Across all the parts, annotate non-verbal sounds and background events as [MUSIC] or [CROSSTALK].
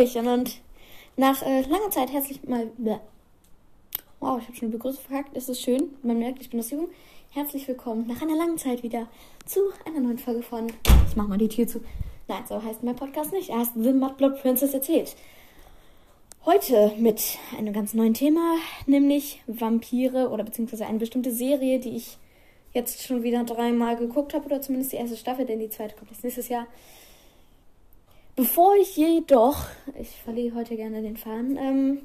Hallöchen und nach äh, langer Zeit herzlich mal. Wow, ich habe schon eine Begrüßung verkackt. Das ist schön. Man merkt, ich bin das Jung. Herzlich willkommen nach einer langen Zeit wieder zu einer neuen Folge von. Ich mach mal die Tür zu. Nein, so heißt mein Podcast nicht. Er heißt The Mudblood Princess erzählt. Heute mit einem ganz neuen Thema, nämlich Vampire oder beziehungsweise eine bestimmte Serie, die ich jetzt schon wieder dreimal geguckt habe oder zumindest die erste Staffel, denn die zweite kommt jetzt nächstes Jahr. Bevor ich jedoch, ich verliere heute gerne den Faden, ähm,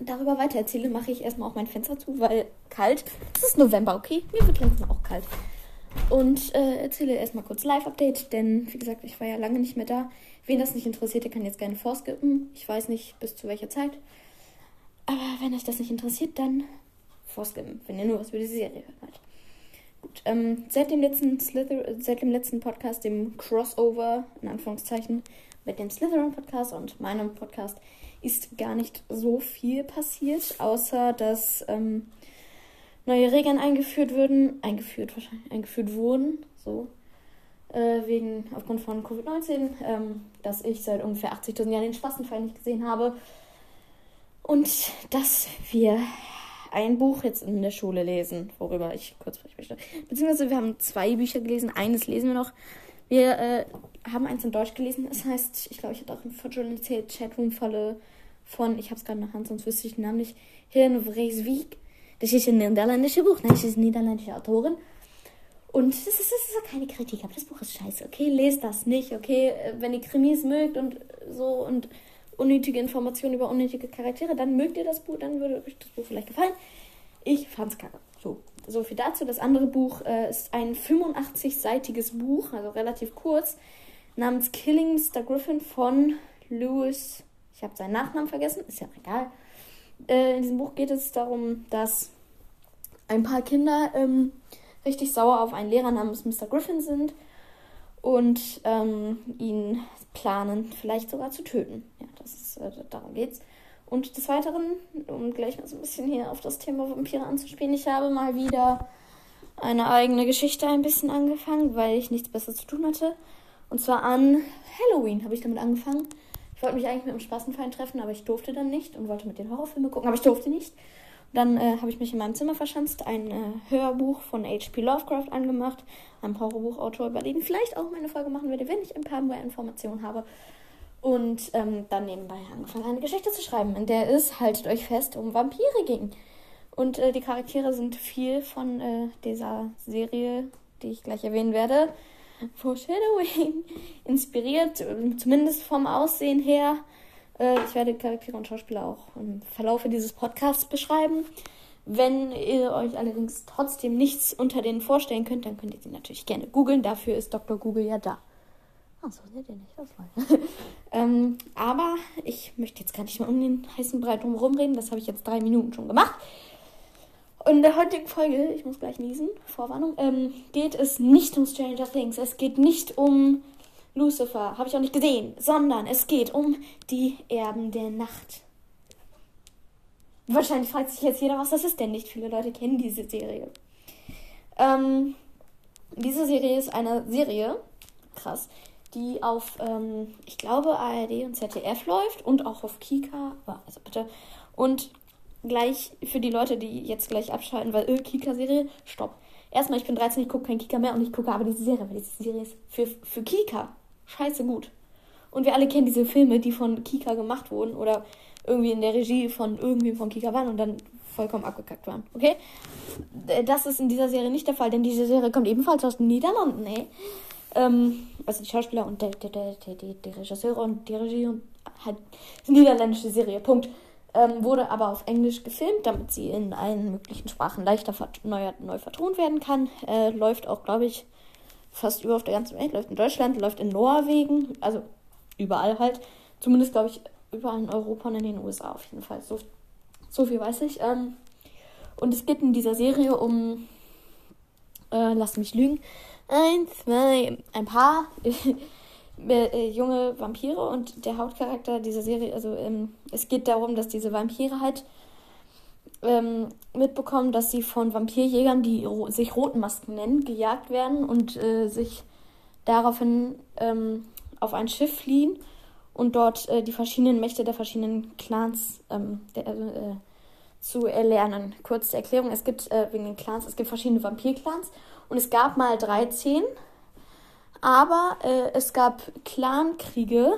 darüber weiter erzähle, mache ich erstmal auch mein Fenster zu, weil kalt. Es ist November, okay? Mir wird langsam auch kalt. Und äh, erzähle erstmal kurz Live-Update, denn wie gesagt, ich war ja lange nicht mehr da. Wen das nicht interessiert, der kann jetzt gerne vorskippen. Ich weiß nicht, bis zu welcher Zeit. Aber wenn euch das nicht interessiert, dann vorskippen, wenn ihr nur was über die Serie hört. Ähm, seit, dem letzten Slither seit dem letzten Podcast, dem Crossover, in Anführungszeichen, mit dem Slytherin-Podcast und meinem Podcast, ist gar nicht so viel passiert, außer dass ähm, neue Regeln eingeführt würden, eingeführt wahrscheinlich, eingeführt wurden, so, äh, wegen, aufgrund von Covid-19, ähm, dass ich seit ungefähr 80.000 Jahren den Spastenfall nicht gesehen habe. Und dass wir ein Buch jetzt in der Schule lesen, worüber ich kurz sprechen möchte. Beziehungsweise wir haben zwei Bücher gelesen, eines lesen wir noch. Wir äh, haben eins in Deutsch gelesen, es heißt, ich glaube, ich hatte auch im erzählt, Chatroom-Falle von, ich habe es gerade nach Hand, sonst wüsste ich den Namen nicht, Helen Vreeswijk. Das ist ein niederländisches Buch, nein, das ist eine niederländische Autorin. Und das ist, das ist keine Kritik, aber das Buch ist scheiße, okay? Lest das nicht, okay? Äh, wenn ihr Krimis mögt und so und unnötige Informationen über unnötige Charaktere, dann mögt ihr das Buch, dann würde euch das Buch vielleicht gefallen. Ich fand's kacke. So, so viel dazu. Das andere Buch äh, ist ein 85-seitiges Buch, also relativ kurz, namens Killing Mr. Griffin von Lewis. Ich habe seinen Nachnamen vergessen, ist ja egal. Äh, in diesem Buch geht es darum, dass ein paar Kinder ähm, richtig sauer auf einen Lehrer namens Mr. Griffin sind und ähm, ihn planen, vielleicht sogar zu töten. Das äh, darum geht's. Und des Weiteren, um gleich mal so ein bisschen hier auf das Thema Vampire anzuspielen, ich habe mal wieder eine eigene Geschichte ein bisschen angefangen, weil ich nichts Besseres zu tun hatte. Und zwar an Halloween habe ich damit angefangen. Ich wollte mich eigentlich mit dem Spaßenfeind treffen, aber ich durfte dann nicht und wollte mit den Horrorfilmen gucken, aber ich durfte nicht. Dann äh, habe ich mich in meinem Zimmer verschanzt, ein äh, Hörbuch von H.P. Lovecraft angemacht, einem Horrorbuchautor, über den ich vielleicht auch mal eine Folge machen werde, wenn ich ein paar mehr Informationen habe. Und ähm, dann nebenbei angefangen, eine Geschichte zu schreiben, in der es, haltet euch fest, um Vampire ging. Und äh, die Charaktere sind viel von äh, dieser Serie, die ich gleich erwähnen werde, Foreshadowing, [LAUGHS] inspiriert, zumindest vom Aussehen her. Äh, ich werde Charaktere und Schauspieler auch im Verlaufe dieses Podcasts beschreiben. Wenn ihr euch allerdings trotzdem nichts unter denen vorstellen könnt, dann könnt ihr sie natürlich gerne googeln. Dafür ist Dr. Google ja da. Ach so, seht ihr nicht, das war. [LAUGHS] ähm, aber ich möchte jetzt gar nicht mehr um den heißen Brei drumherum reden. Das habe ich jetzt drei Minuten schon gemacht. Und in der heutigen Folge, ich muss gleich niesen, Vorwarnung, ähm, geht es nicht um Stranger Things. Es geht nicht um Lucifer, habe ich auch nicht gesehen, sondern es geht um die Erben der Nacht. Wahrscheinlich fragt sich jetzt jeder, was das ist, denn nicht viele Leute kennen diese Serie. Ähm, diese Serie ist eine Serie, krass, die auf, ähm, ich glaube, ARD und ZDF läuft und auch auf Kika, also bitte, und gleich für die Leute, die jetzt gleich abschalten, weil, äh, Kika-Serie, stopp. Erstmal, ich bin 13, ich gucke kein Kika mehr und ich gucke aber diese Serie, weil diese Serie ist für, für Kika scheiße gut. Und wir alle kennen diese Filme, die von Kika gemacht wurden oder irgendwie in der Regie von irgendwie von Kika waren und dann vollkommen abgekackt waren. Okay? Das ist in dieser Serie nicht der Fall, denn diese Serie kommt ebenfalls aus den Niederlanden, ey. Ähm, also die Schauspieler und der, der, der, die, die Regisseure und die Regie und halt niederländische Serie. Punkt. Ähm, wurde aber auf Englisch gefilmt, damit sie in allen möglichen Sprachen leichter neu, neu vertont werden kann. Äh, läuft auch, glaube ich, fast über auf der ganzen Welt, läuft in Deutschland, läuft in Norwegen, also überall halt. Zumindest, glaube ich, überall in Europa und in den USA auf jeden Fall. So, so viel weiß ich. Ähm, und es geht in dieser Serie um, äh, lass mich lügen, ein, zwei, ein paar [LAUGHS] äh, junge Vampire und der Hauptcharakter dieser Serie, also ähm, es geht darum, dass diese Vampire halt ähm, mitbekommen, dass sie von Vampirjägern, die sich Rotenmasken nennen, gejagt werden und äh, sich daraufhin ähm, auf ein Schiff fliehen und dort äh, die verschiedenen Mächte der verschiedenen Clans ähm, der, äh, zu erlernen. Kurze Erklärung: Es gibt äh, wegen den Clans, es gibt verschiedene Vampir-Clans und es gab mal 13, aber äh, es gab Clankriege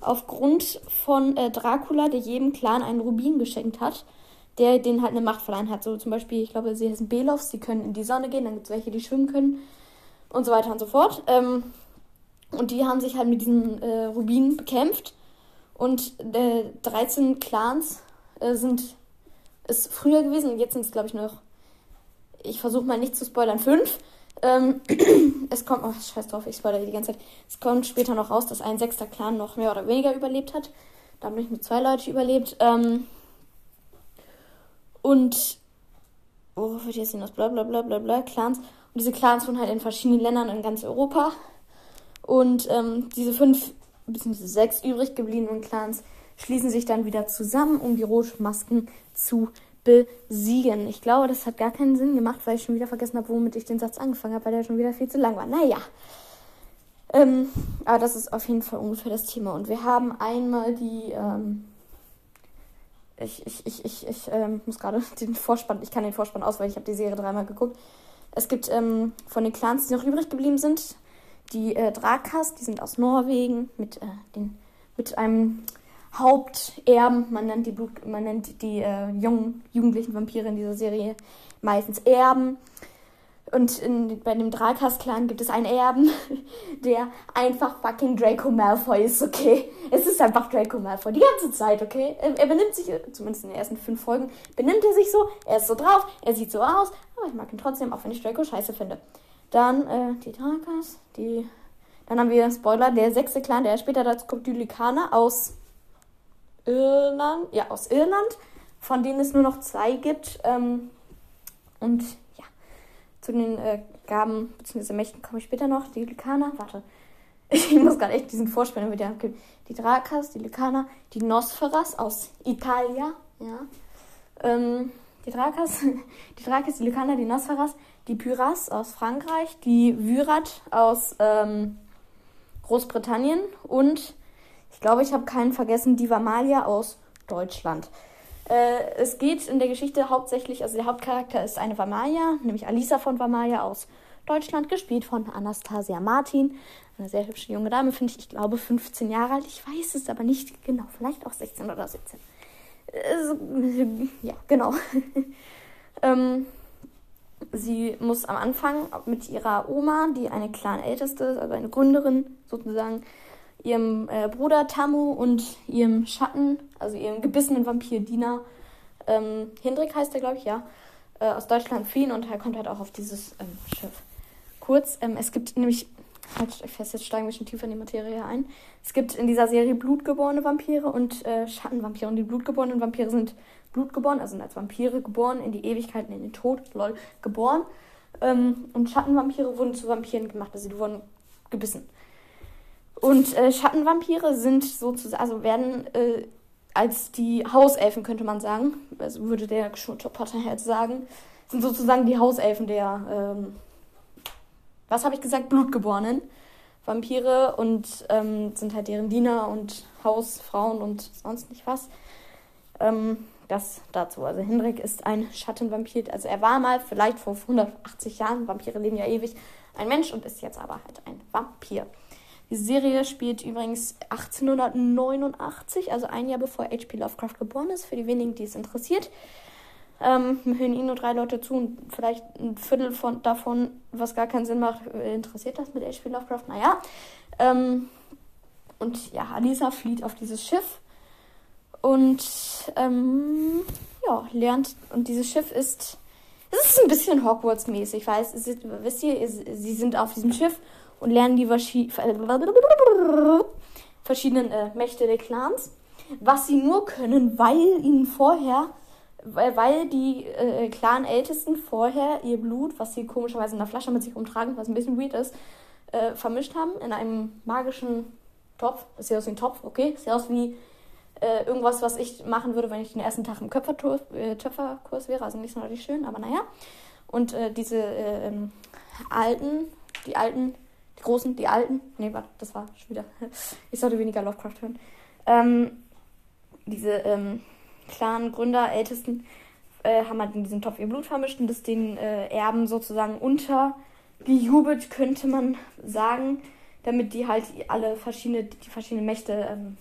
aufgrund von äh, Dracula, der jedem Clan einen Rubin geschenkt hat, der denen halt eine Macht verleihen hat. So zum Beispiel, ich glaube, sie heißen Belovs, sie können in die Sonne gehen, dann gibt es welche, die schwimmen können und so weiter und so fort. Ähm, und die haben sich halt mit diesen äh, Rubinen bekämpft. Und äh, 13 Clans äh, sind es früher gewesen und jetzt sind es, glaube ich, noch. Ich versuche mal nicht zu spoilern, fünf. Ähm, [CLEARS THROAT] es kommt, oh, scheiß drauf, ich spoilere die ganze Zeit. Es kommt später noch raus, dass ein sechster Clan noch mehr oder weniger überlebt hat. Da haben nicht nur zwei Leute überlebt. Ähm, und, oh, wird jetzt hinaus, bla bla bla bla bla, Clans. Und diese Clans wohnen halt in verschiedenen Ländern in ganz Europa. Und ähm, diese fünf, bzw. sechs übrig gebliebenen Clans schließen sich dann wieder zusammen, um die Rotmasken zu besiegen. Ich glaube, das hat gar keinen Sinn gemacht, weil ich schon wieder vergessen habe, womit ich den Satz angefangen habe, weil der schon wieder viel zu lang war. Naja. Ähm, aber das ist auf jeden Fall ungefähr das Thema. Und wir haben einmal die. Ähm, ich ich, ich, ich, ich ähm, muss gerade [LAUGHS] den Vorspann. Ich kann den Vorspann aus, weil ich habe die Serie dreimal geguckt. Es gibt ähm, von den Clans, die noch übrig geblieben sind, die äh, Drakas, die sind aus Norwegen mit, äh, den, mit einem Haupterben. Man nennt die, Blut, man nennt die äh, jungen, jugendlichen Vampire in dieser Serie meistens Erben. Und in, bei dem Drakas-Clan gibt es einen Erben, [LAUGHS] der einfach fucking Draco Malfoy ist, okay? Es ist einfach Draco Malfoy. Die ganze Zeit, okay? Er, er, benimmt sich, zumindest in den ersten fünf Folgen, benimmt er sich so, er ist so drauf, er sieht so aus, aber ich mag ihn trotzdem, auch wenn ich Draco scheiße finde. Dann äh, die Drakas, die. Dann haben wir Spoiler, der sechste Clan, der später dazu kommt, die Lykaner aus Irland. Ja, aus Irland, von denen es nur noch zwei gibt. Ähm, und ja, zu den äh, Gaben bzw. Mächten komme ich später noch. Die Lykaner, warte. [LAUGHS] Ich muss gerade echt diesen Vorspielen wieder abgeben. Die Drakas, die Lykaner, die Nosferas aus Italia, ja. Ähm, die Drakas, [LAUGHS] die Drakas, die Lykaner, die Nosferas, die Pyras aus Frankreich, die Vyrat aus ähm, Großbritannien und ich glaube, ich habe keinen vergessen, die Vamalia aus Deutschland. Äh, es geht in der Geschichte hauptsächlich, also der Hauptcharakter ist eine Vamalia, nämlich Alisa von Vamalia aus Deutschland, gespielt von Anastasia Martin. Eine sehr hübsche junge Dame, finde ich, ich glaube 15 Jahre alt. Ich weiß es aber nicht genau, vielleicht auch 16 oder 17. Äh, ja, genau. [LAUGHS] ähm, sie muss am Anfang mit ihrer Oma, die eine Clan-Älteste ist, also eine Gründerin sozusagen, ihrem äh, Bruder Tamu und ihrem Schatten, also ihrem gebissenen Vampir Dina, ähm, Hendrik heißt er, glaube ich, ja, äh, aus Deutschland fliehen und er kommt halt auch auf dieses ähm, Schiff. Kurz, ähm, es gibt nämlich, halt euch fest, jetzt steigen wir schon tiefer in die Materie ein. Es gibt in dieser Serie blutgeborene Vampire und äh, Schattenvampire und die blutgeborenen Vampire sind Blut geboren, also sind als Vampire geboren, in die Ewigkeiten, in den Tod, lol, geboren. Ähm, und Schattenvampire wurden zu Vampiren gemacht, also die wurden gebissen. Und äh, Schattenvampire sind sozusagen, also werden äh, als die Hauselfen, könnte man sagen, also würde der Potterhead sagen, sind sozusagen die Hauselfen der, ähm, was habe ich gesagt, Blutgeborenen. Vampire und ähm, sind halt deren Diener und Hausfrauen und sonst nicht was. Ähm, das dazu. Also Hendrik ist ein Schattenvampir. Also er war mal vielleicht vor 180 Jahren, Vampire leben ja ewig, ein Mensch und ist jetzt aber halt ein Vampir. Die Serie spielt übrigens 1889, also ein Jahr bevor H.P. Lovecraft geboren ist, für die wenigen, die es interessiert. Ähm, hören ihn nur drei Leute zu und vielleicht ein Viertel von, davon, was gar keinen Sinn macht, äh, interessiert das mit H.P. Lovecraft? Naja. Ähm, und ja, Alisa flieht auf dieses Schiff und ähm, ja, lernt. Und dieses Schiff ist. Es ist ein bisschen Hogwarts-mäßig, weil es ist, wisst ihr, sie sind auf diesem Schiff und lernen die verschiedenen äh, Mächte der Clans. Was sie nur können, weil ihnen vorher, weil, weil die äh, Clan-Ältesten vorher ihr Blut, was sie komischerweise in einer Flasche mit sich umtragen, was ein bisschen weird ist, äh, vermischt haben in einem magischen Topf. Das sieht aus wie ein Topf, okay? Das sieht aus wie äh, irgendwas, was ich machen würde, wenn ich den ersten Tag im Köpferkurs, äh, wäre. Also nicht so sonderlich schön, aber naja. Und äh, diese äh, ähm, alten, die alten, großen, die alten. Nee, warte, das war schon wieder. [LAUGHS] Ich sollte weniger Lovecraft hören. Ähm, diese ähm, klaren Gründer, Ältesten, äh, haben halt in diesen Topf ihr Blut vermischt und das den äh, Erben sozusagen untergejubelt, könnte man sagen, damit die halt alle verschiedene, die verschiedenen Mächte ähm,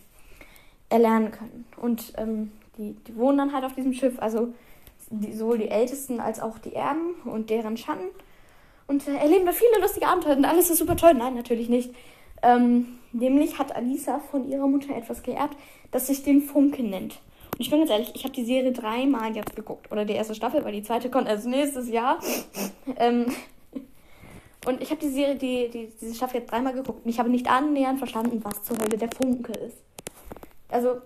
erlernen können. Und ähm, die, die wohnen dann halt auf diesem Schiff, also die, sowohl die Ältesten als auch die Erben und deren Schatten. Und erleben da viele lustige Abenteuer und alles ist super toll. Nein, natürlich nicht. Ähm, nämlich hat Alisa von ihrer Mutter etwas geerbt, das sich den Funke nennt. Und ich bin ganz ehrlich, ich habe die Serie dreimal jetzt geguckt. Oder die erste Staffel, weil die zweite kommt erst nächstes Jahr. ähm, und ich habe die Serie, die, die, diese Staffel jetzt dreimal geguckt. Und ich habe nicht annähernd verstanden, was zur Hölle der Funke ist. Also,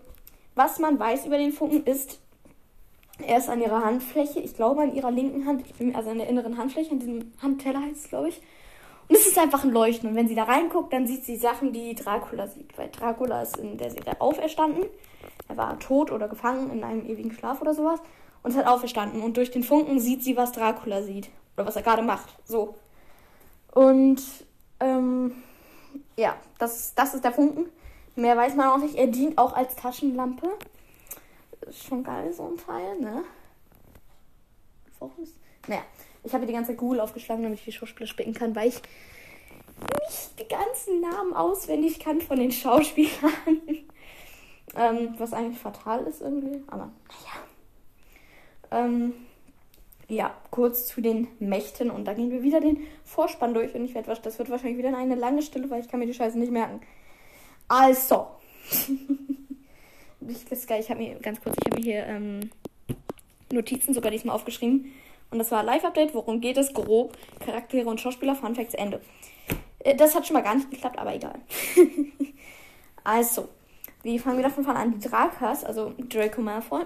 was man weiß über den Funken ist, er ist an ihrer Handfläche, ich glaube an ihrer linken Hand, also an der inneren Handfläche, an diesem Handteller heißt es, glaube ich. Und es ist einfach ein Leuchten. Und wenn sie da reinguckt, dann sieht sie Sachen, die Dracula sieht. Weil Dracula ist in der Serie auferstanden. Er war tot oder gefangen in einem ewigen Schlaf oder sowas. Und ist halt auferstanden. Und durch den Funken sieht sie, was Dracula sieht. Oder was er gerade macht. So. Und, ähm, ja, das, das ist der Funken. Mehr weiß man auch nicht. Er dient auch als Taschenlampe. Ist schon geil, so ein Teil, ne? Ist. Naja, ich habe die ganze Zeit Google aufgeschlagen, damit ich die Schauspieler spicken kann, weil ich nicht die ganzen Namen auswendig kann von den Schauspielern. [LAUGHS] ähm, was eigentlich fatal ist irgendwie, aber naja. Ähm, ja, kurz zu den Mächten und da gehen wir wieder den Vorspann durch und ich werde das wird wahrscheinlich wieder eine lange Stille, weil ich kann mir die Scheiße nicht merken. Also. [LAUGHS] ich, ist geil, ich habe mir ganz kurz, ich habe mir hier ähm, Notizen sogar diesmal aufgeschrieben. Und das war Live-Update. Worum geht es? Grob. Charaktere und Schauspieler. Fun Facts. Ende. Äh, das hat schon mal gar nicht geklappt, aber egal. [LAUGHS] also, wir fangen wieder von an. Die Drakas, also Draco Malfoy,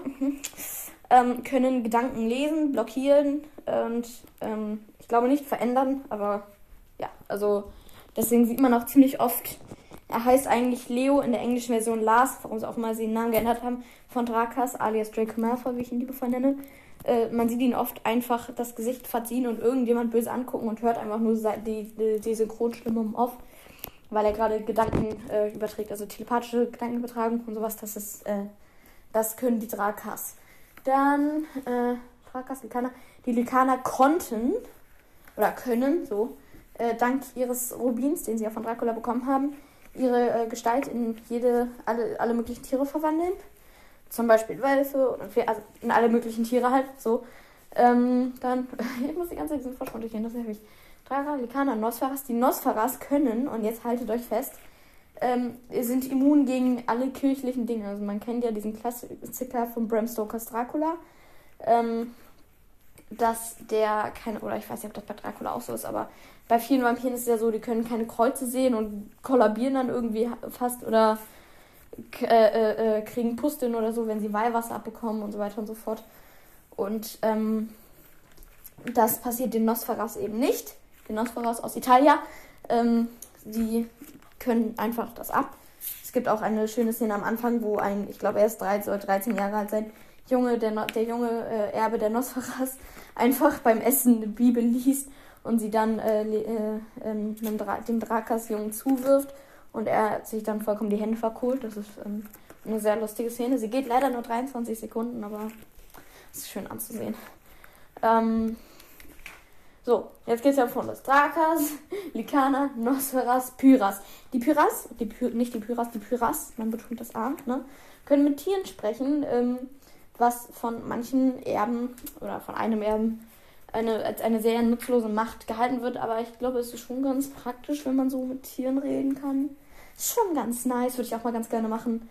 ähm, können Gedanken lesen, blockieren und ähm, ich glaube nicht verändern, aber ja, also deswegen sieht man auch ziemlich oft er heißt eigentlich Leo in der englischen Version Lars, warum sie auch mal den Namen geändert haben, von Drakas, alias Draco Malfoy, wie ich ihn liebevoll nenne. Äh, man sieht ihn oft einfach das Gesicht verziehen und irgendjemand böse angucken und hört einfach nur die, die, die Synchronstimme im weil er gerade Gedanken äh, überträgt, also telepathische Gedanken übertragen und sowas. Das ist, äh, das können die Drakas. Dann, äh, Drakas, Lykaner. Die Lykaner konnten, oder können, so, äh, dank ihres Rubins, den sie ja von Dracula bekommen haben, ihre äh, Gestalt in jede, alle, alle möglichen Tiere verwandeln. Zum Beispiel Wölfe und also in alle möglichen Tiere halt. So. Ähm, dann, [LAUGHS] ich muss die ganze Zeit diesen Vorsprung durchgehen, das heftig. Drara, Likana, Nosferas. Die Nosferas können, und jetzt haltet euch fest, ähm, sind immun gegen alle kirchlichen Dinge. Also man kennt ja diesen Klassiker von Bram Stokers Dracula. Ähm, dass der keine, oder ich weiß nicht, ob das bei Dracula auch so ist, aber bei vielen Vampiren ist es ja so, die können keine Kreuze sehen und kollabieren dann irgendwie fast oder äh, äh, äh, kriegen Pusteln oder so, wenn sie Weihwasser abbekommen und so weiter und so fort. Und ähm, das passiert den Nosferas eben nicht. Den Nosferas aus Italien. Ähm, die können einfach das ab. Es gibt auch eine schöne Szene am Anfang, wo ein, ich glaube, er ist 13 oder 13 Jahre alt sein Junge, der, der junge äh, Erbe der Nosferas, [LAUGHS] einfach beim Essen eine Bibel liest und sie dann äh, äh, ähm, Dra dem Drakas-Jungen zuwirft und er sich dann vollkommen die Hände verkohlt. Das ist ähm, eine sehr lustige Szene. Sie geht leider nur 23 Sekunden, aber es ist schön anzusehen. Ähm, so, jetzt geht es ja von das Drakas, [LAUGHS] Likana, Nosferas, Pyras. Die Pyras, die Py nicht die Pyras, die Pyras, man betont das A, ne, können mit Tieren sprechen, ähm, was von manchen Erben oder von einem Erben eine, als eine sehr nutzlose Macht gehalten wird, aber ich glaube, es ist schon ganz praktisch, wenn man so mit Tieren reden kann. Ist schon ganz nice, würde ich auch mal ganz gerne machen.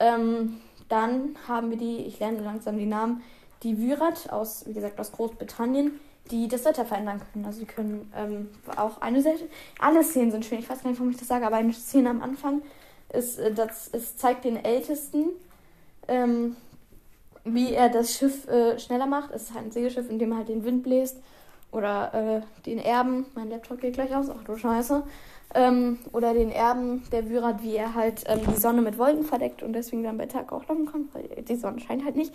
Ähm, dann haben wir die, ich lerne langsam die Namen, die Vyrat aus, wie gesagt, aus Großbritannien, die das Wetter verändern können. Also die können ähm, auch eine Seite. Alle Szenen sind schön, ich weiß gar nicht, warum ich das sage, aber eine Szene am Anfang ist, äh, das, es zeigt den Ältesten, ähm, wie er das Schiff äh, schneller macht. Es ist halt ein Segelschiff, in dem er halt den Wind bläst. Oder äh, den Erben, mein Laptop geht gleich aus, ach du Scheiße. Ähm, oder den Erben der Wyrat, wie er halt ähm, die Sonne mit Wolken verdeckt und deswegen dann bei Tag auch laufen kann, weil die Sonne scheint halt nicht.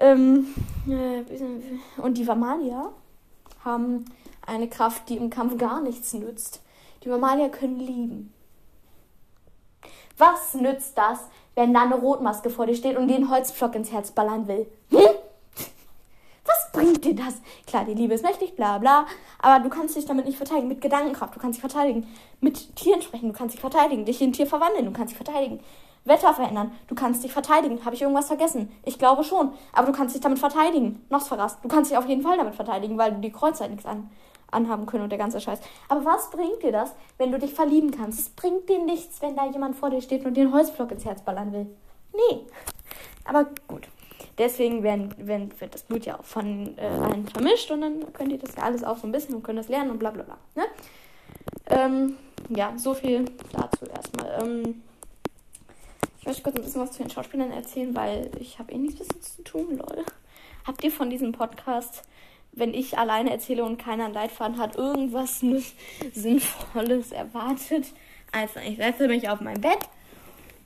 Ähm, äh, und die Vamalia haben eine Kraft, die im Kampf gar nichts nützt. die Mamalier können lieben. Was nützt das, wenn da eine Rotmaske vor dir steht und den Holzpflock ins Herz ballern will? Hm? Was bringt dir das? Klar, die Liebe ist mächtig, bla bla, aber du kannst dich damit nicht verteidigen. Mit Gedankenkraft, du kannst dich verteidigen. Mit Tieren sprechen, du kannst dich verteidigen. Dich in ein Tier verwandeln, du kannst dich verteidigen. Wetter verändern, du kannst dich verteidigen. Habe ich irgendwas vergessen? Ich glaube schon. Aber du kannst dich damit verteidigen. Nosferast, du kannst dich auf jeden Fall damit verteidigen, weil du die Kreuzzeit nichts an anhaben können und der ganze Scheiß. Aber was bringt dir das, wenn du dich verlieben kannst? Es bringt dir nichts, wenn da jemand vor dir steht und den Holzblock ins Herz ballern will. Nee. Aber gut. Deswegen werden, werden, wird das Blut ja auch von äh, allen vermischt und dann könnt ihr das ja alles auch so ein bisschen und können das lernen und bla bla bla. Ne? Ähm, ja, so viel dazu erstmal. Ähm, ich möchte kurz ein bisschen was zu den Schauspielern erzählen, weil ich habe eh nichts Besseres zu tun, lol. Habt ihr von diesem Podcast wenn ich alleine erzähle und keiner einen Leitfaden hat, irgendwas [LAUGHS] Sinnvolles erwartet. Also, ich setze mich auf mein Bett.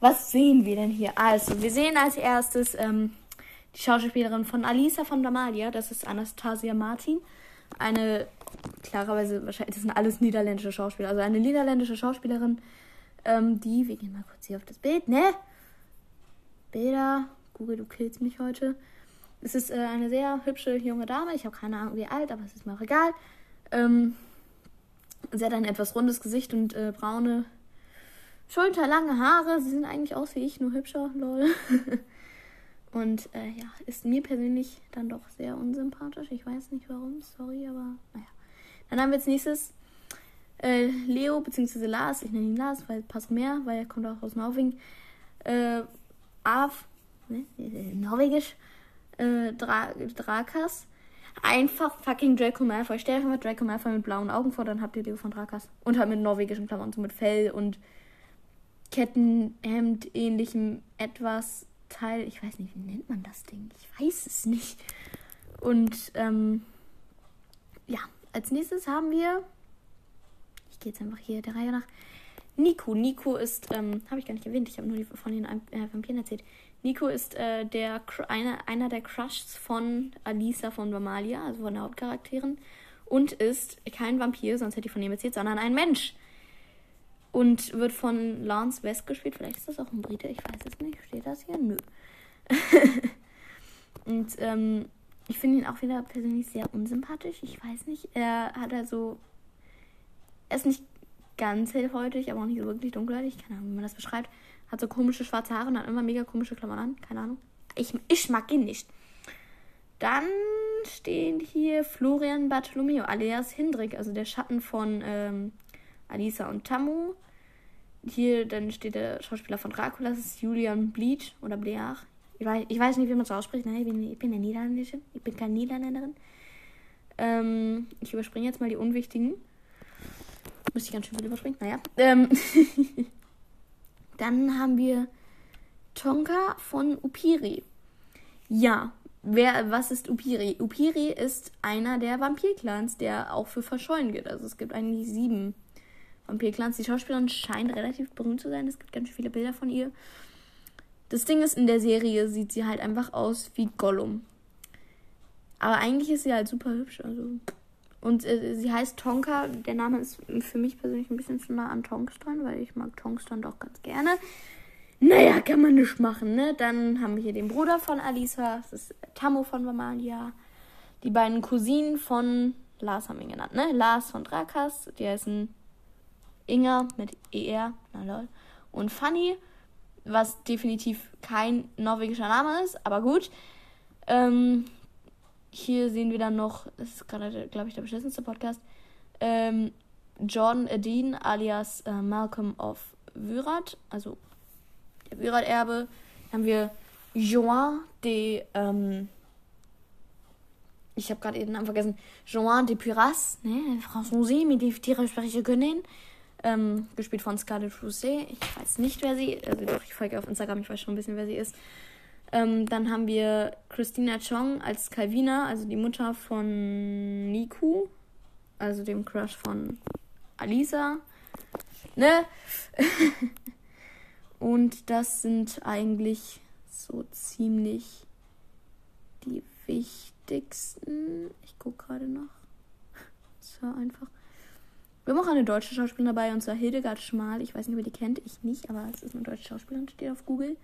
Was sehen wir denn hier? Also, wir sehen als erstes ähm, die Schauspielerin von Alisa von Damalia. Das ist Anastasia Martin. Eine, klarerweise, wahrscheinlich, das sind alles niederländische Schauspieler. Also eine niederländische Schauspielerin, ähm, die, wir gehen mal kurz hier auf das Bild, ne? Bilder. Google, du killst mich heute. Es ist äh, eine sehr hübsche junge Dame. Ich habe keine Ahnung, wie alt, aber es ist mir auch egal. Ähm, sie hat ein etwas rundes Gesicht und äh, braune, schulterlange Haare. Sie sind eigentlich aus wie ich, nur hübscher, lol. [LAUGHS] und äh, ja, ist mir persönlich dann doch sehr unsympathisch. Ich weiß nicht warum, sorry, aber naja. Dann haben wir als nächstes äh, Leo bzw. Lars. Ich nenne ihn Lars, weil passt mehr, weil er kommt auch aus Norwegen. Äh, Av, ne? Norwegisch äh, Dra Drakas. Einfach fucking Draco Malfoy. Stell dir mal Draco Malfoy mit blauen Augen vor, dann habt ihr Leo von Drakas. Und halt mit norwegischen Klamotten, so mit Fell und Kettenhemd ähnlichem etwas Teil. Ich weiß nicht, wie nennt man das Ding? Ich weiß es nicht. Und ähm, ja, als nächstes haben wir. Ich gehe jetzt einfach hier der Reihe nach. Nico. Nico ist, ähm, habe ich gar nicht erwähnt, ich habe nur von den äh, Vampiren erzählt. Nico ist äh, der, einer, einer der Crushs von Alisa von Vamalia, also von der Hauptcharakteren. Und ist kein Vampir, sonst hätte ich von ihm erzählt, sondern ein Mensch. Und wird von Lance West gespielt. Vielleicht ist das auch ein Brite, ich weiß es nicht. Steht das hier? Nö. [LAUGHS] und ähm, ich finde ihn auch wieder persönlich sehr unsympathisch. Ich weiß nicht. Er hat also. Er ist nicht ganz hellhäutig, aber auch nicht so wirklich dunkelhäutig. Keine Ahnung, wie man das beschreibt. Hat so komische schwarze Haare und hat immer mega komische Klamotten an. Keine Ahnung. Ich, ich mag ihn nicht. Dann stehen hier Florian Bartolomeo alias Hindrik, also der Schatten von ähm, Alisa und Tamu. Hier dann steht der Schauspieler von Dracula, das ist Julian Bleach oder Bleach. Ich weiß, ich weiß nicht, wie man es ausspricht. Nein, ich bin, ich bin eine Niederländische. Ich bin keine Niederländerin. Ähm, ich überspringe jetzt mal die unwichtigen. Müsste ich ganz schön viel überspringen. Naja. Ähm [LAUGHS] Dann haben wir Tonka von Upiri. Ja, wer, was ist Upiri? Upiri ist einer der Vampirclans, der auch für Verschollen geht. Also es gibt eigentlich sieben Vampirclans. Die Schauspielerin scheint relativ berühmt zu sein. Es gibt ganz viele Bilder von ihr. Das Ding ist, in der Serie sieht sie halt einfach aus wie Gollum. Aber eigentlich ist sie halt super hübsch. Also. Und äh, sie heißt Tonka. Der Name ist für mich persönlich ein bisschen zu nah an Tongstern, weil ich mag Tongstern doch ganz gerne. Naja, kann man nicht machen, ne? Dann haben wir hier den Bruder von Alisa, das ist Tammo von Vamalia. Die beiden Cousinen von Lars haben ihn genannt, ne? Lars von Drakas, die heißen Inga mit ER, na lol. Und Fanny, was definitiv kein norwegischer Name ist, aber gut. Ähm, hier sehen wir dann noch, das ist gerade, glaube ich, der beschissenste Podcast, ähm, Jordan Adin alias äh, Malcolm of Wyrat, also der Wyrat-Erbe. Dann haben wir Joan de, ähm, ich habe gerade den Namen vergessen, Joan de Piras, ne, François, mit die Tiere spreche können. Ähm, gespielt von Scarlett Rousset. Ich weiß nicht, wer sie ist. Also doch, ich folge auf Instagram, ich weiß schon ein bisschen, wer sie ist. Ähm, dann haben wir Christina Chong als Calvina, also die Mutter von Niku, also dem Crush von Alisa. Ne? [LAUGHS] Und das sind eigentlich so ziemlich die wichtigsten. Ich gucke gerade noch. [LAUGHS] So einfach. Wir haben auch eine deutsche Schauspielerin dabei, und zwar Hildegard Schmal. Ich weiß nicht, ob ihr die kennt, ich nicht, aber es ist eine deutsche Schauspielerin, steht auf Google.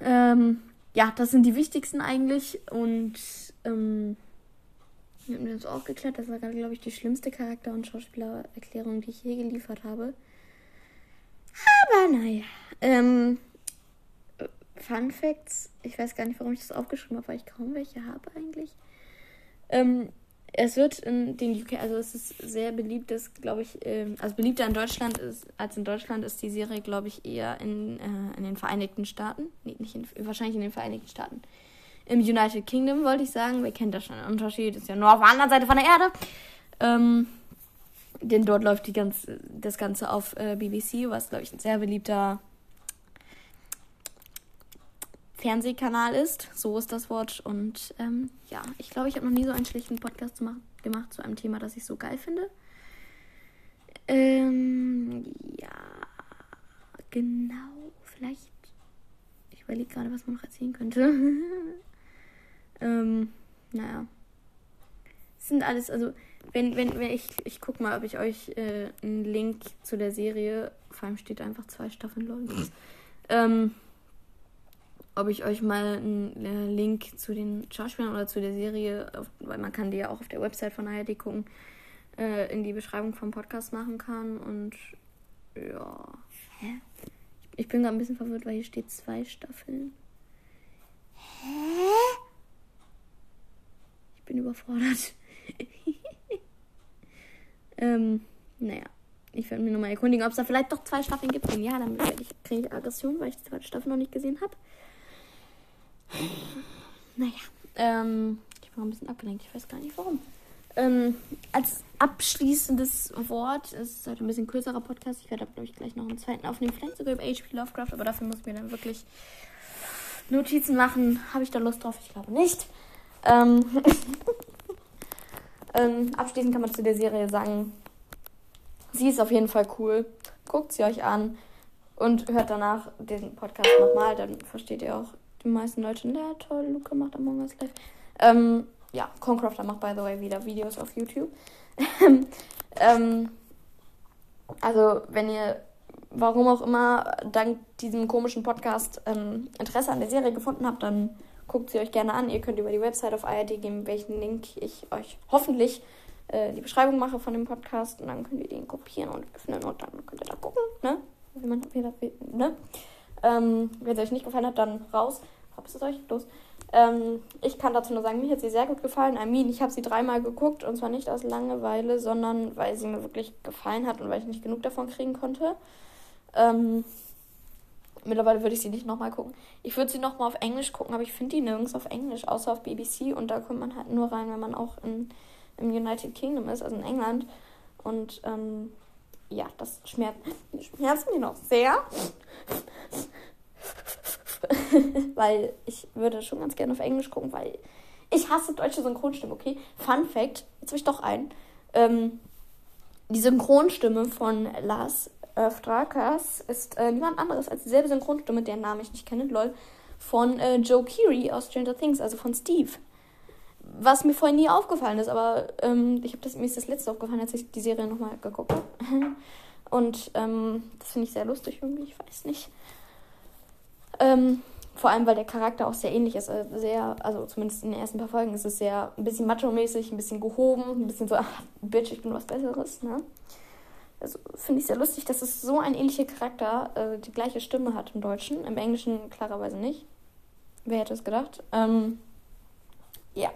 Ähm, ja, das sind die wichtigsten eigentlich. Und ähm, wir haben uns auch geklärt. Das war glaube ich, die schlimmste Charakter- und Schauspielererklärung, die ich je geliefert habe. Aber naja. Ähm, Fun Facts. Ich weiß gar nicht, warum ich das aufgeschrieben habe, weil ich kaum welche habe eigentlich. Ähm, es wird in den UK, also es ist sehr beliebt, das glaube ich, ähm, also beliebter in Deutschland ist, als in Deutschland ist die Serie, glaube ich, eher in, äh, in den Vereinigten Staaten. Nee, nicht in, wahrscheinlich in den Vereinigten Staaten. Im United Kingdom wollte ich sagen. Wer kennt das schon? Der Unterschied ist ja nur auf der anderen Seite von der Erde. Ähm, denn dort läuft die ganze, das Ganze auf äh, BBC, was, glaube ich, ein sehr beliebter Fernsehkanal ist. So ist das Wort. Und ähm, ja, ich glaube, ich habe noch nie so einen schlechten Podcast gemacht zu einem Thema, das ich so geil finde. Ähm, ja, genau. Vielleicht. Ich überlege gerade, was man noch erzählen könnte. [LAUGHS] ähm, naja. Das sind alles, also, wenn, wenn, wenn ich, ich guck mal, ob ich euch äh, einen Link zu der Serie, vor allem steht einfach zwei Staffeln, Leute. ähm, ob ich euch mal einen äh, Link zu den Schauspielern oder zu der Serie, weil man kann die ja auch auf der Website von ARD gucken, äh, in die Beschreibung vom Podcast machen kann. Und ja. Hä? Ich bin gerade ein bisschen verwirrt, weil hier steht zwei Staffeln. Hä? Ich bin überfordert. [LAUGHS] ähm, naja. Ich werde mir nochmal erkundigen, ob es da vielleicht doch zwei Staffeln gibt. Wenn ja, dann kriege ich Aggression, weil ich die zweite Staffel noch nicht gesehen habe. Naja, ähm, ich bin ein bisschen abgelenkt, ich weiß gar nicht warum. Ähm, als abschließendes Wort, es ist heute ein bisschen kürzerer Podcast, ich werde, glaube ich, gleich noch einen zweiten aufnehmen, vielleicht sogar über HP Lovecraft, aber dafür muss ich mir dann wirklich Notizen machen. Habe ich da Lust drauf? Ich glaube nicht. Ähm, [LAUGHS] ähm, abschließend kann man zu der Serie sagen, sie ist auf jeden Fall cool. Guckt sie euch an und hört danach den Podcast nochmal, dann versteht ihr auch die meisten Leute, na toll, Luca macht Among Us Live. Ähm, ja, Concrafter macht, by the way, wieder Videos auf YouTube. [LAUGHS] ähm, also, wenn ihr, warum auch immer, dank diesem komischen Podcast ähm, Interesse an der Serie gefunden habt, dann guckt sie euch gerne an. Ihr könnt über die Website auf ARD geben, welchen Link ich euch hoffentlich äh, die Beschreibung mache von dem Podcast. Und dann könnt ihr den kopieren und öffnen und dann könnt ihr da gucken, ne? Wie man, wie, ne? Ähm, wenn es euch nicht gefallen hat, dann raus. Hab's es euch? Los. Ähm, ich kann dazu nur sagen, mir hat sie sehr gut gefallen. I mean, ich habe sie dreimal geguckt und zwar nicht aus Langeweile, sondern weil sie mir wirklich gefallen hat und weil ich nicht genug davon kriegen konnte. Ähm, mittlerweile würde ich sie nicht nochmal gucken. Ich würde sie nochmal auf Englisch gucken, aber ich finde die nirgends auf Englisch, außer auf BBC und da kommt man halt nur rein, wenn man auch in, im United Kingdom ist, also in England. Und ähm, ja, das schmerzt, schmerzt mich noch sehr. [LAUGHS] weil ich würde schon ganz gerne auf Englisch gucken, weil ich hasse deutsche Synchronstimme, okay? Fun Fact, jetzt habe ich doch einen. Ähm, die Synchronstimme von Lars äh, ist äh, niemand anderes als dieselbe Synchronstimme, deren Namen ich nicht kenne, lol, von äh, Joe Keery aus Stranger Things, also von Steve. Was mir vorhin nie aufgefallen ist, aber ähm, ich habe das mir ist das letzte aufgefallen, als ich die Serie nochmal geguckt habe. [LAUGHS] Und ähm, das finde ich sehr lustig irgendwie, ich weiß nicht. Ähm, vor allem, weil der Charakter auch sehr ähnlich ist. Also sehr, also zumindest in den ersten paar Folgen ist es sehr ein bisschen macho-mäßig, ein bisschen gehoben, ein bisschen so, ach, Bitch, ich bin was Besseres, ne? Also finde ich sehr lustig, dass es so ein ähnlicher Charakter äh, die gleiche Stimme hat im Deutschen. Im Englischen klarerweise nicht. Wer hätte es gedacht? Ähm, ja.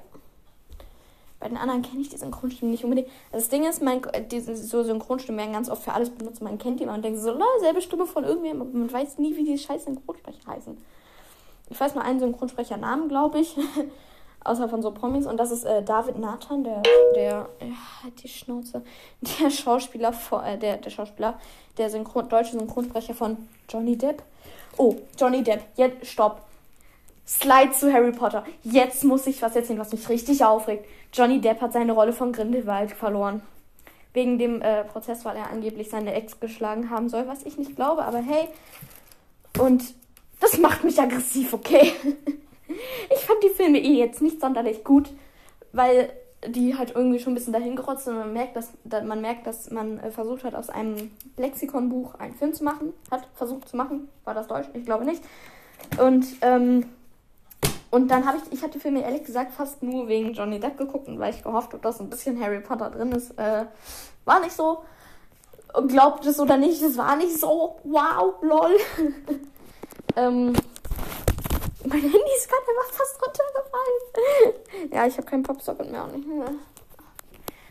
Bei den anderen kenne ich die Synchronstimmen nicht unbedingt. Das Ding ist, man, diese so Synchronstimmen werden ganz oft für alles benutzt. Man kennt die mal und denkt so, selbe Stimme von irgendwem, aber man weiß nie, wie die scheiß Synchronsprecher heißen. Ich weiß nur einen Synchronsprecher-Namen, glaube ich. [LAUGHS] Außer von so Promis. Und das ist äh, David Nathan, der, der, ja, halt die Schnauze, [LAUGHS] der Schauspieler, vor, äh, der, der Schauspieler, der Synchron, deutsche Synchronsprecher von Johnny Depp. Oh, Johnny Depp, jetzt, stopp. Slide zu Harry Potter. Jetzt muss ich was erzählen, was mich richtig aufregt. Johnny Depp hat seine Rolle von Grindelwald verloren. Wegen dem äh, Prozess, weil er angeblich seine Ex geschlagen haben soll, was ich nicht glaube, aber hey. Und das macht mich aggressiv, okay? [LAUGHS] ich fand die Filme eh jetzt nicht sonderlich gut, weil die halt irgendwie schon ein bisschen dahin gerotzt sind und man merkt, dass, dass man merkt, dass man äh, versucht hat, aus einem Lexikonbuch einen Film zu machen. Hat versucht zu machen. War das Deutsch? Ich glaube nicht. Und, ähm, und dann habe ich, ich hatte Filme ehrlich gesagt fast nur wegen Johnny Depp geguckt und weil ich gehofft habe, dass ein bisschen Harry Potter drin ist. Äh, war nicht so. Glaubt es oder nicht, es war nicht so. Wow, lol. [LAUGHS] ähm, mein Handy ist gerade einfach fast runtergefallen. [LAUGHS] ja, ich habe keinen Popsocket mehr auch nicht mehr.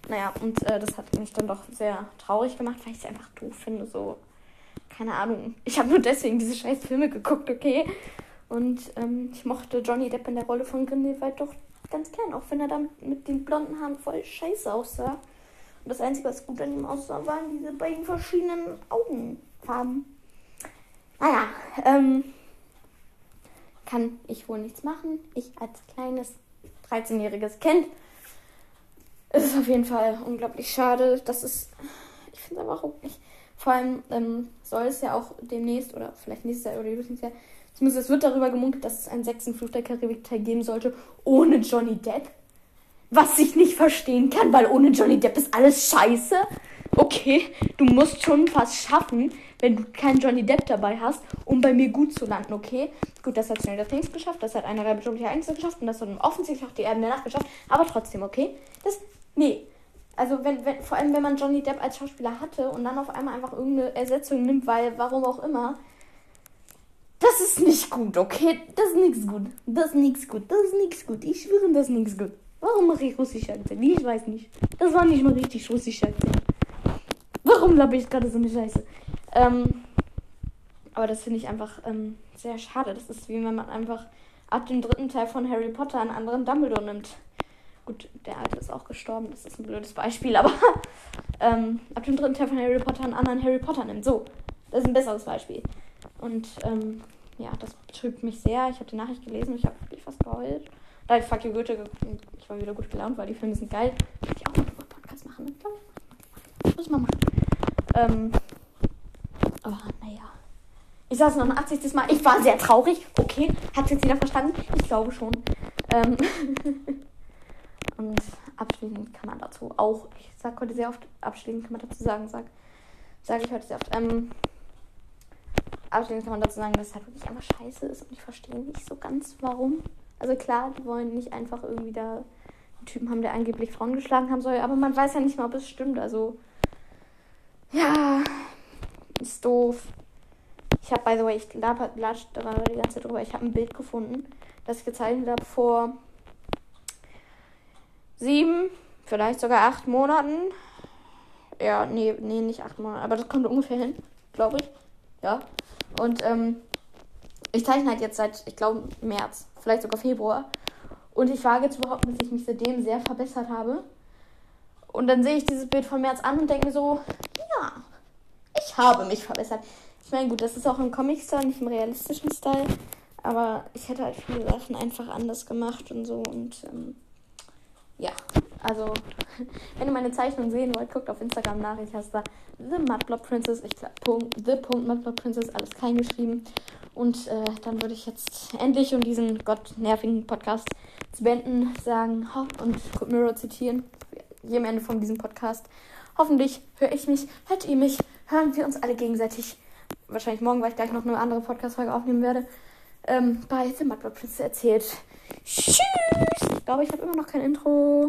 Naja, und äh, das hat mich dann doch sehr traurig gemacht, weil ich es einfach doof finde. So, keine Ahnung. Ich habe nur deswegen diese scheiß Filme geguckt, okay? Und ähm, ich mochte Johnny Depp in der Rolle von Grindelwald doch ganz gern, auch wenn er dann mit den blonden Haaren voll scheiße aussah. Und das Einzige, was gut an ihm aussah, waren diese beiden verschiedenen Augenfarben. Naja, ähm, kann ich wohl nichts machen. Ich als kleines 13-jähriges Kind. Es ist auf jeden Fall unglaublich schade. Das ist. Ich finde es aber auch nicht. Vor allem ähm, soll es ja auch demnächst oder vielleicht nächstes Jahr oder nächstes Jahr. Zumindest es wird darüber gemunkelt, dass es einen sechsten Fluch der Karibik-Teil geben sollte. Ohne Johnny Depp. Was ich nicht verstehen kann, weil ohne Johnny Depp ist alles scheiße. Okay, du musst schon was schaffen, wenn du keinen Johnny Depp dabei hast, um bei mir gut zu landen, okay? Gut, das hat Stranger Things geschafft, das hat eine Reihe bestimmter Ereignisse geschafft und das hat offensichtlich auch die Erben der Nacht geschafft, aber trotzdem, okay? Das, nee. Also, wenn, wenn, vor allem, wenn man Johnny Depp als Schauspieler hatte und dann auf einmal einfach irgendeine Ersetzung nimmt, weil, warum auch immer, das ist nicht gut, okay? Das ist nichts gut. Das ist nichts gut. Das ist nichts gut. Ich schwöre, das ist nichts gut. Warum mache ich russische Akzent? Ich weiß nicht. Das war nicht mal richtig russischer Akzent. Warum labe ich gerade so eine Scheiße? Ähm, aber das finde ich einfach ähm, sehr schade. Das ist wie wenn man einfach ab dem dritten Teil von Harry Potter einen anderen Dumbledore nimmt. Gut, der alte ist auch gestorben, das ist ein blödes Beispiel, aber [LAUGHS] ähm, ab dem dritten Teil von Harry Potter einen anderen Harry Potter nimmt. So, das ist ein besseres Beispiel. Und ähm, ja, das betrübt mich sehr. Ich habe die Nachricht gelesen und ich habe wirklich fast geheult. Da ich Fuck You Goethe. Ich war wieder gut gelaunt, weil die Filme sind geil. Würde ich auch mal einen Podcast machen. Ne? Muss ich mal machen. Ähm, aber naja. Ich saß noch ein 80. Mal. Ich war sehr traurig. Okay, hat jetzt jeder verstanden? Ich glaube schon. Ähm [LAUGHS] und abschließend kann man dazu auch, ich sage heute sehr oft, abschließend kann man dazu sagen, sage sag ich heute sehr oft, ähm, abschließend kann man dazu sagen, dass es halt wirklich einfach scheiße ist und ich verstehe nicht so ganz, warum. Also klar, die wollen nicht einfach irgendwie da einen Typen haben, der angeblich Frauen geschlagen haben soll, aber man weiß ja nicht mal, ob es stimmt. Also, ja, ist doof. Ich habe, by the way, ich latsche da die ganze Zeit drüber. Ich habe ein Bild gefunden, das ich gezeichnet habe vor sieben, vielleicht sogar acht Monaten. Ja, nee, nee, nicht acht Monate, aber das kommt ungefähr hin, glaube ich. Ja. Und ähm, ich zeichne halt jetzt seit, ich glaube, März, vielleicht sogar Februar. Und ich wage zu behaupten, dass ich mich seitdem sehr verbessert habe. Und dann sehe ich dieses Bild von März an und denke so, ja, ich habe mich verbessert. Ich meine, gut, das ist auch im Comic-Style, nicht im realistischen Style. Aber ich hätte halt viele Sachen einfach anders gemacht und so. Und ähm, ja, also, [LAUGHS] wenn ihr meine Zeichnung sehen wollt, guckt auf Instagram nach. Ich heiße da The Mudblood Princess. Ich glaube, The Mudblood Princess, alles klein geschrieben. Und äh, dann würde ich jetzt endlich, um diesen gottnervigen Podcast zu beenden, sagen und Good Mirror zitieren, jedem Ende von diesem Podcast. Hoffentlich höre ich mich, hört ihr mich, hören wir uns alle gegenseitig. Wahrscheinlich morgen, weil ich gleich noch eine andere Podcast-Folge aufnehmen werde. Ähm, bei The Mudblood Princess erzählt. Tschüss! Ich glaube, ich habe immer noch kein Intro.